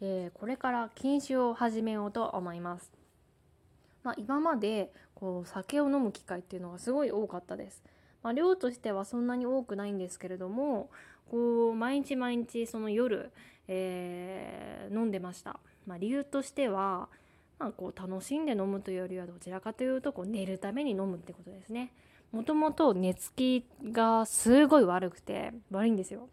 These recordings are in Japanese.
えー、これから禁酒を始めようと思います。まあ、今までこう酒を飲む機会っていうのがすごい多かったです。まあ、量としてはそんなに多くないんですけれどもこう毎日毎日その夜、えー、飲んでました。まあ、理由としては、まあ、こう楽しんで飲むというよりはどちらかというとこう寝るために飲むってことですね。もともと寝つきがすごい悪くて悪いんですよ。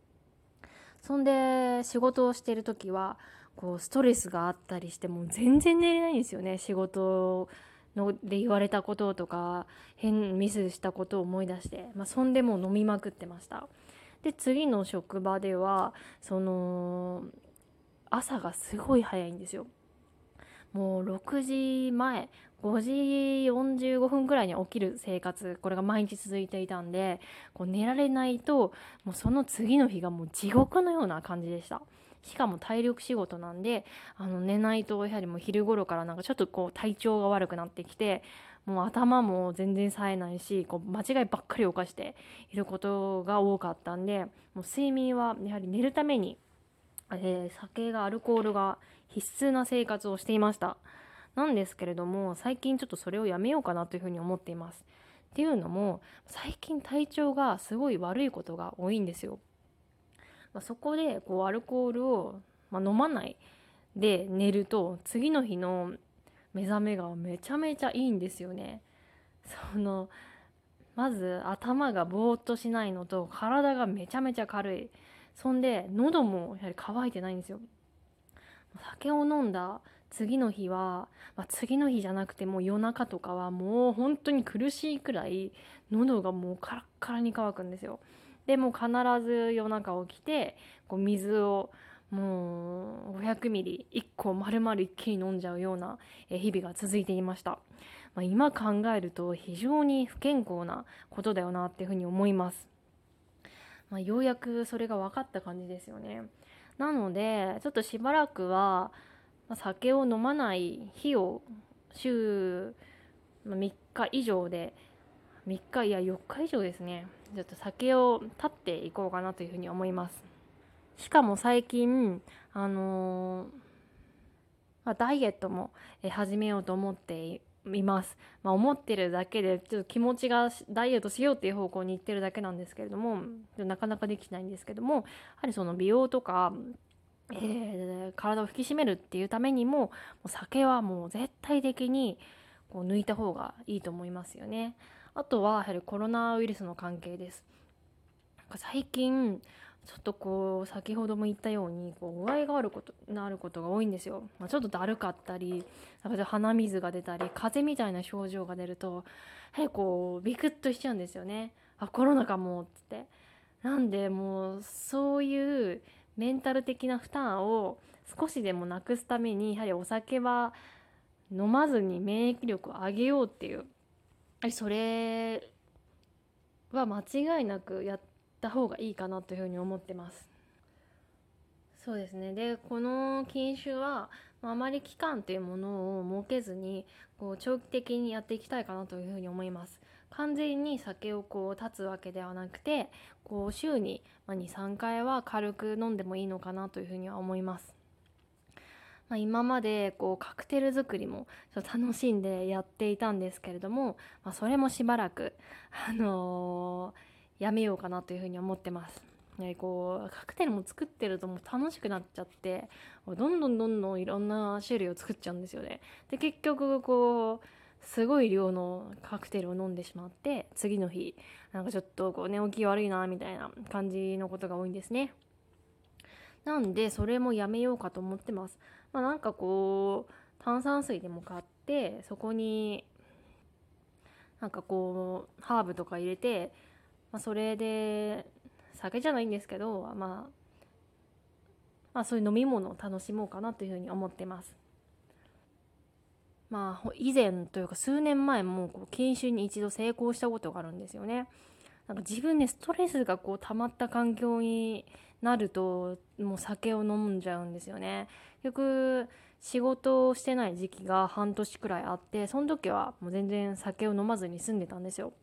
そんで仕事をしてる時はこうストレスがあったりしても全然寝れないんですよね。仕事ので言われたこととか変ミスしたことを思い出して、まあ、そんでもう飲みまくってました。で次の職場ではその朝がすごい早いんですよ。もう6時前5時45分くらいに起きる生活これが毎日続いていたんでこう寝られないともうその次の日がもう地獄のような感じでした。しかも体力仕事なんであの寝ないとやはりもう昼頃からなんかちょっとこう体調が悪くなってきてもう頭も全然冴えないしこう間違いばっかり犯していることが多かったんでもう睡眠はやはり寝るために、えー、酒がアルコールが必須な生活をしていました。なんですけれども最近ちょっとそれをやめようかなというふうに思っています。っていうのも最近体調がすごい悪いことが多いんですよ。まあ、そこでこうアルコールを、まあ、飲まないで寝ると次の日の目覚めがめちゃめちゃいいんですよね。そのまず頭がぼーっとしないのと体がめちゃめちゃ軽い。そんで喉もやはり乾いてないんですよ。酒を飲んだ次の日は、まあ、次の日じゃなくてもう夜中とかはもう本当に苦しいくらい喉がもうカラッカラに乾くんですよ。でも必ず夜中起きてこう水をもう500ミリ1個丸々一気に飲んじゃうような日々が続いていました、まあ、今考えると非常に不健康なことだよなっていうふうに思います、まあ、ようやくそれが分かった感じですよね。なのでちょっとしばらくは酒を飲まない日を週3日以上で3日いや4日以上ですね。ちょっと酒を断っていこうかなというふうに思います。しかも最近あのー、まあ、ダイエットも始めようと思っています、まあ、思ってるだけでちょっと気持ちがダイエットしようっていう方向に行ってるだけなんですけれどもなかなかできないんですけどもやはりその美容とかえー、体を引き締めるっていうためにももう酒はもう絶対的にこう抜いた方がいいと思いますよね。あとはやはりコロナウイルスの関係です。最近ちょっとこう先ほども言ったようにこう具合があることなることが多いんですよ。まあ、ちょっとだるかったり鼻水が出たり風邪みたいな症状が出るとやはりこうビクッとしちゃうんですよね。あコロナかもっつって。なんでもうそういうメンタル的な負担を少しでもなくすためにやはりお酒は飲まずに免疫力を上げようっていうそれは間違いなくやった方がいいかなというふうに思ってます。そうですね。でこの禁酒はあまり期間というものを設けずにこう長期的にやっていきたいかなというふうに思います。完全に酒をこう断つわけではなくてこう週に23回は軽く飲んでもいいのかなというふうには思います。まあ、今までこうカクテル作りもちょっと楽しんでやっていたんですけれども、まあ、それもしばらく、あのー、やめようかなというふうに思ってます。ね、こうカクテルも作ってるともう楽しくなっちゃってどんどんどんどんいろんな種類を作っちゃうんですよね。で結局こうすごい量のカクテルを飲んでしまって次の日なんかちょっとこう寝起き悪いなみたいな感じのことが多いんですね。なんでそれもやめようかと思ってます。まあ、なんかこう炭酸水でも買ってそこになんかこうハーブとか入れて、まあ、それで酒じゃないんですけど、まあ、まあそういう飲み物を楽しもうかなというふうに思ってます。まあ以前というか数年前もこう研修に一度成功したことがあるんですよね。なんか自分でストレスがこう溜まった環境になるともう酒を飲んじゃうんですよね。結局仕事をしてない時期が半年くらいあってその時はもう全然酒を飲まずに済んでたんですよ。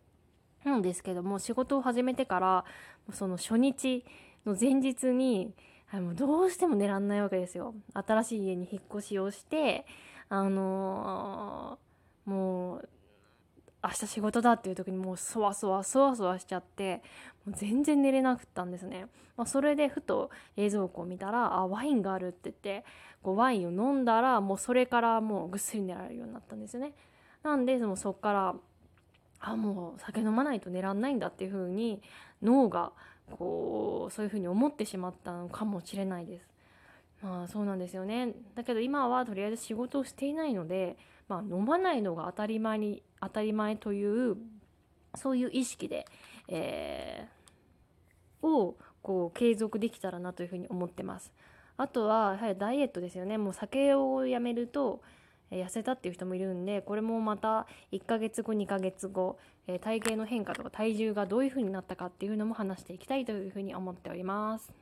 なんですけども仕事を始めてからその初日の前日にはい、もうどうしても寝らんないわけですよ新しい家に引っ越しをしてあのー、もう明日仕事だっていう時にもうそわそわそわそわしちゃってもう全然寝れなくったんですね、まあ、それでふと冷蔵庫を見たらあワインがあるって言ってこうワインを飲んだらもうそれからもうぐっすり寝られるようになったんですよね。なんでもそっからあもう酒飲まないと寝らんないんだっていう風に脳がこうそういう風に思ってしまったのかもしれないです。まあそうなんですよね。だけど今はとりあえず仕事をしていないのでまあ、飲まないのが当たり前に当たり前というそういう意識で、えー、をこう継続できたらなというふうに思ってます。あとはやはりダイエットですよねもう酒をやめると痩せたっていう人もいるんでこれもまた1ヶ月後2ヶ月後、えー、体型の変化とか体重がどういう風になったかっていうのも話していきたいというふうに思っております。